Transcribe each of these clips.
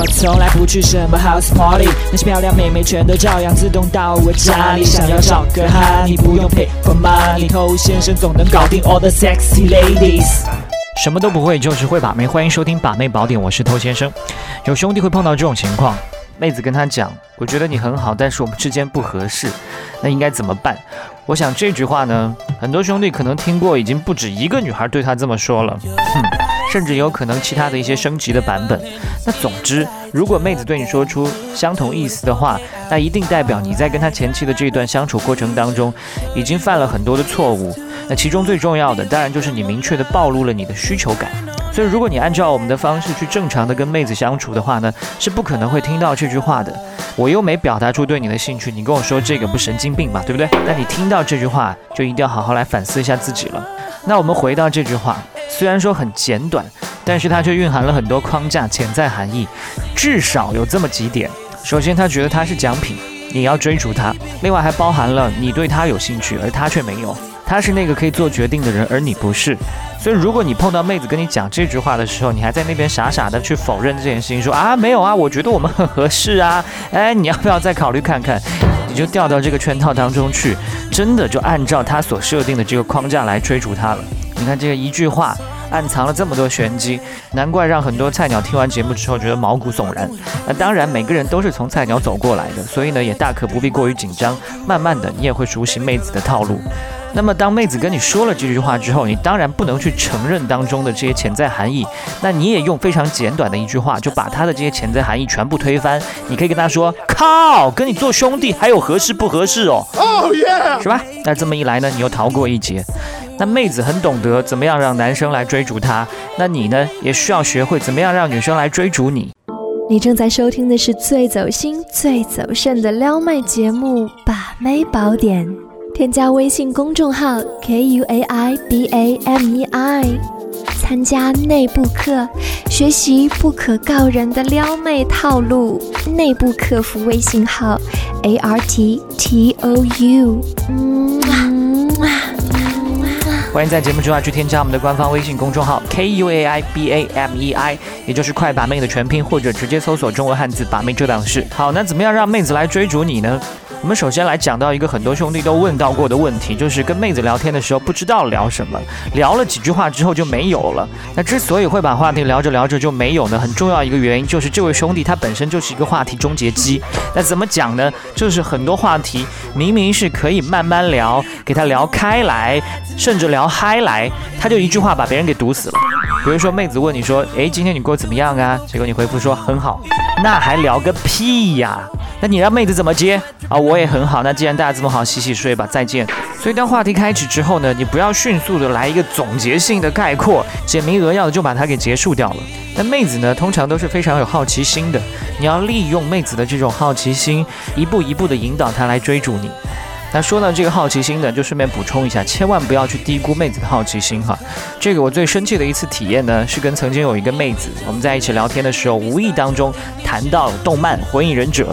我从来不去什么 house party，那些漂亮妹妹全都照样自动到我家里。想要找个哈，你不用 pay for money，偷先生总能搞定 all the sexy ladies。什么都不会，就是会把妹。欢迎收听把妹宝典，我是偷先生。有兄弟会碰到这种情况，妹子跟他讲：“我觉得你很好，但是我们之间不合适，那应该怎么办？”我想这句话呢，很多兄弟可能听过，已经不止一个女孩对他这么说了，哼，甚至有可能其他的一些升级的版本。那总之，如果妹子对你说出相同意思的话，那一定代表你在跟他前期的这段相处过程当中，已经犯了很多的错误。那其中最重要的，当然就是你明确的暴露了你的需求感。所以，如果你按照我们的方式去正常的跟妹子相处的话呢，是不可能会听到这句话的。我又没表达出对你的兴趣，你跟我说这个不神经病嘛，对不对？那你听到这句话，就一定要好好来反思一下自己了。那我们回到这句话，虽然说很简短，但是它却蕴含了很多框架、潜在含义，至少有这么几点。首先，他觉得他是奖品，你要追逐他；另外，还包含了你对他有兴趣，而他却没有。他是那个可以做决定的人，而你不是。所以，如果你碰到妹子跟你讲这句话的时候，你还在那边傻傻的去否认这件事情，说啊没有啊，我觉得我们很合适啊，哎，你要不要再考虑看看？你就掉到这个圈套当中去，真的就按照他所设定的这个框架来追逐他了。你看这个一句话。暗藏了这么多玄机，难怪让很多菜鸟听完节目之后觉得毛骨悚然。那当然，每个人都是从菜鸟走过来的，所以呢，也大可不必过于紧张。慢慢的，你也会熟悉妹子的套路。那么，当妹子跟你说了这句话之后，你当然不能去承认当中的这些潜在含义。那你也用非常简短的一句话，就把他的这些潜在含义全部推翻。你可以跟他说：“靠，跟你做兄弟还有合适不合适哦？”哦耶，是吧？那这么一来呢，你又逃过一劫。那妹子很懂得怎么样让男生来追逐她，那你呢也需要学会怎么样让女生来追逐你。你正在收听的是最走心、最走肾的撩妹节目《把妹宝典》，添加微信公众号 k u a i b a m e i，参加内部课，学习不可告人的撩妹套路。内部客服微信号 a r t t o u。欢迎在节目之外去添加我们的官方微信公众号 k u a i b a m e i，也就是快把妹的全拼，或者直接搜索中文汉字把妹这档事。好，那怎么样让妹子来追逐你呢？我们首先来讲到一个很多兄弟都问到过的问题，就是跟妹子聊天的时候不知道聊什么，聊了几句话之后就没有了。那之所以会把话题聊着聊着就没有呢，很重要一个原因就是这位兄弟他本身就是一个话题终结机。那怎么讲呢？就是很多话题明明是可以慢慢聊，给他聊开来，甚至聊嗨来，他就一句话把别人给堵死了。比如说妹子问你说，哎，今天你过得怎么样啊？结果你回复说很好，那还聊个屁呀？那你让妹子怎么接啊？我也很好。那既然大家这么好，洗洗睡吧，再见。所以当话题开始之后呢，你不要迅速的来一个总结性的概括，简明扼要的就把它给结束掉了。那妹子呢，通常都是非常有好奇心的，你要利用妹子的这种好奇心，一步一步的引导她来追逐你。那说到这个好奇心呢，就顺便补充一下，千万不要去低估妹子的好奇心哈。这个我最生气的一次体验呢，是跟曾经有一个妹子，我们在一起聊天的时候，无意当中谈到动漫《火影忍者》。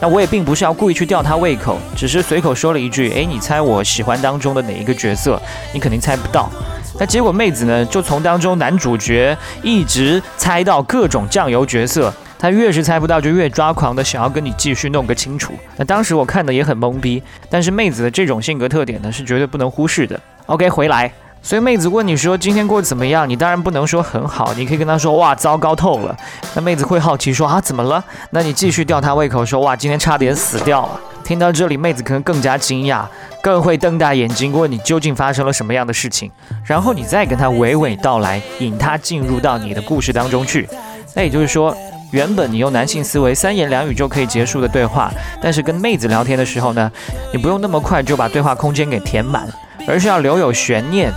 那我也并不是要故意去吊她胃口，只是随口说了一句：“哎，你猜我喜欢当中的哪一个角色？你肯定猜不到。”那结果妹子呢，就从当中男主角一直猜到各种酱油角色。他越是猜不到，就越抓狂的想要跟你继续弄个清楚。那当时我看的也很懵逼，但是妹子的这种性格特点呢，是绝对不能忽视的。OK，回来。所以妹子问你说今天过得怎么样，你当然不能说很好，你可以跟她说哇，糟糕透了。那妹子会好奇说啊，怎么了？那你继续吊她胃口说哇，今天差点死掉了。听到这里，妹子可能更加惊讶，更会瞪大眼睛问你究竟发生了什么样的事情，然后你再跟她娓娓道来，引她进入到你的故事当中去。那也就是说。原本你用男性思维三言两语就可以结束的对话，但是跟妹子聊天的时候呢，你不用那么快就把对话空间给填满，而是要留有悬念，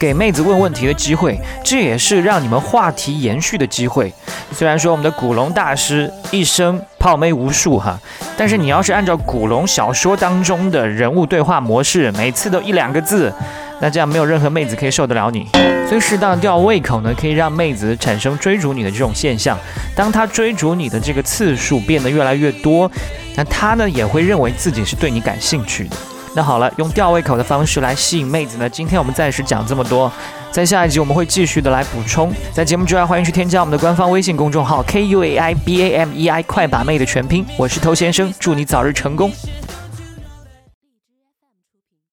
给妹子问问题的机会，这也是让你们话题延续的机会。虽然说我们的古龙大师一生泡妹无数哈，但是你要是按照古龙小说当中的人物对话模式，每次都一两个字。那这样没有任何妹子可以受得了你，所以适当吊胃口呢，可以让妹子产生追逐你的这种现象。当她追逐你的这个次数变得越来越多，那她呢也会认为自己是对你感兴趣的。那好了，用吊胃口的方式来吸引妹子呢？今天我们暂时讲这么多，在下一集我们会继续的来补充。在节目之外，欢迎去添加我们的官方微信公众号 K U A I B A M E I 快把妹的全拼，我是头先生，祝你早日成功。